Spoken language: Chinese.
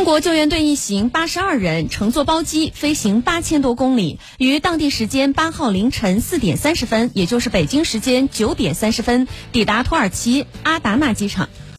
中国救援队一行八十二人乘坐包机飞行八千多公里于当地时间八号凌晨四点三十分也就是北京时间九点三十分抵达土耳其阿达纳机场。